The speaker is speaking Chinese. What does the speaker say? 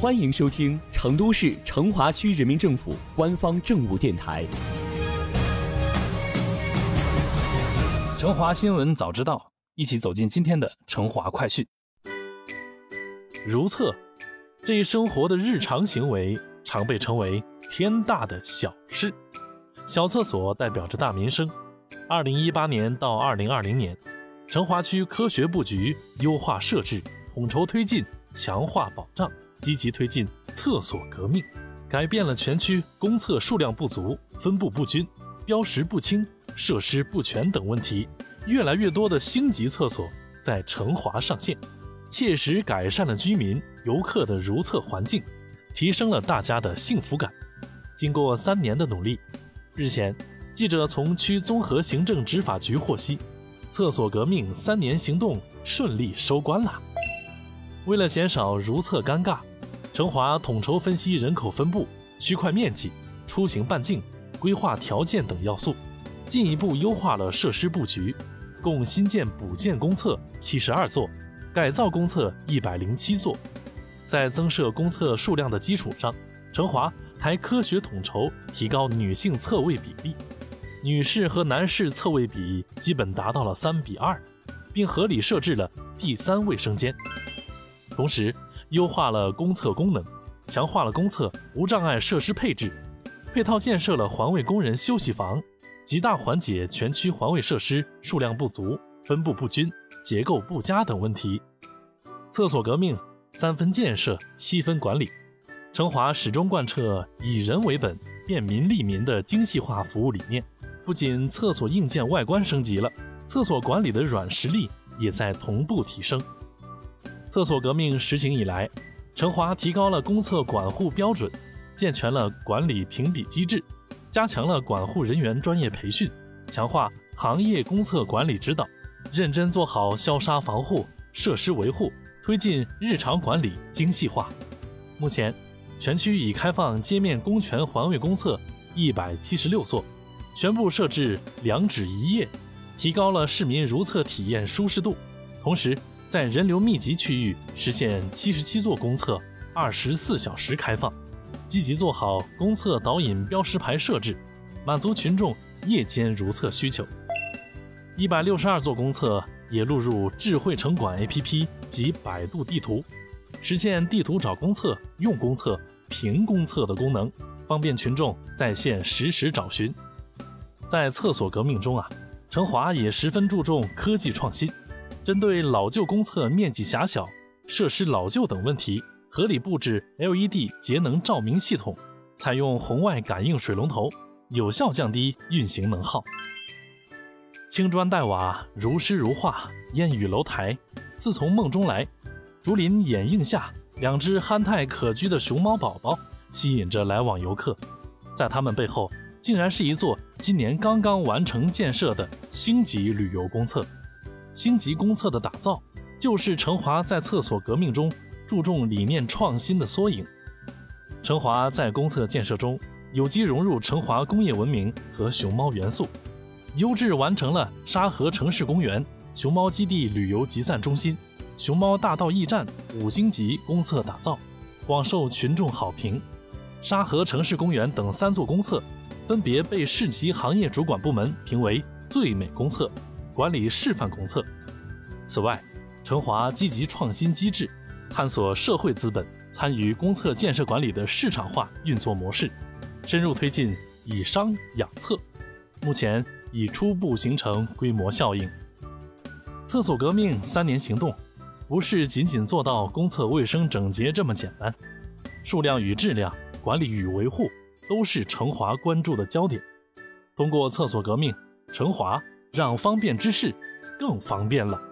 欢迎收听成都市成华区人民政府官方政务电台《成华新闻早知道》，一起走进今天的成华快讯。如厕，这一生活的日常行为，常被称为天大的小事。小厕所代表着大民生。二零一八年到二零二零年，成华区科学布局、优化设置、统筹推进、强化保障，积极推进厕所革命，改变了全区公厕数量不足、分布不均、标识不清、设施不全等问题。越来越多的星级厕所在成华上线，切实改善了居民、游客的如厕环境，提升了大家的幸福感。经过三年的努力。日前，记者从区综合行政执法局获悉，厕所革命三年行动顺利收官了。为了减少如厕尴尬，成华统筹分析人口分布、区块面积、出行半径、规划条件等要素，进一步优化了设施布局，共新建补建公厕七十二座，改造公厕一百零七座。在增设公厕数量的基础上，成华。还科学统筹，提高女性厕位比例，女士和男士厕位比基本达到了三比二，并合理设置了第三卫生间。同时，优化了公厕功能，强化了公厕无障碍设施配置，配套建设了环卫工人休息房，极大缓解全区环卫设施数量不足、分布不均、结构不佳等问题。厕所革命三分建设，七分管理。成华始终贯彻以人为本、便民利民的精细化服务理念，不仅厕所硬件外观升级了，厕所管理的软实力也在同步提升。厕所革命实行以来，成华提高了公厕管护标准，健全了管理评比机制，加强了管护人员专业培训，强化行业公厕管理指导，认真做好消杀防护、设施维护，推进日常管理精细化。目前。全区已开放街面公权环卫公厕一百七十六座，全部设置两指一液，提高了市民如厕体验舒适度。同时，在人流密集区域实现七十七座公厕二十四小时开放，积极做好公厕导引标识牌设置，满足群众夜间如厕需求。一百六十二座公厕也录入智慧城管 APP 及百度地图。实现地图找公厕、用公厕、评公厕的功能，方便群众在线实时找寻。在厕所革命中啊，成华也十分注重科技创新，针对老旧公厕面积狭小、设施老旧等问题，合理布置 LED 节能照明系统，采用红外感应水龙头，有效降低运行能耗。青砖黛瓦，如诗如画，烟雨楼台，似从梦中来。竹林掩映下，两只憨态可掬的熊猫宝宝吸引着来往游客。在它们背后，竟然是一座今年刚刚完成建设的星级旅游公厕。星级公厕的打造，就是成华在厕所革命中注重理念创新的缩影。成华在公厕建设中，有机融入成华工业文明和熊猫元素，优质完成了沙河城市公园、熊猫基地旅游集散中心。熊猫大道驿站五星级公厕打造，广受群众好评。沙河城市公园等三座公厕，分别被市级行业主管部门评为最美公厕、管理示范公厕。此外，成华积极创新机制，探索社会资本参与公厕建设管理的市场化运作模式，深入推进以商养厕，目前已初步形成规模效应。厕所革命三年行动。不是仅仅做到公厕卫生整洁这么简单，数量与质量、管理与维护都是成华关注的焦点。通过厕所革命，成华让方便之事更方便了。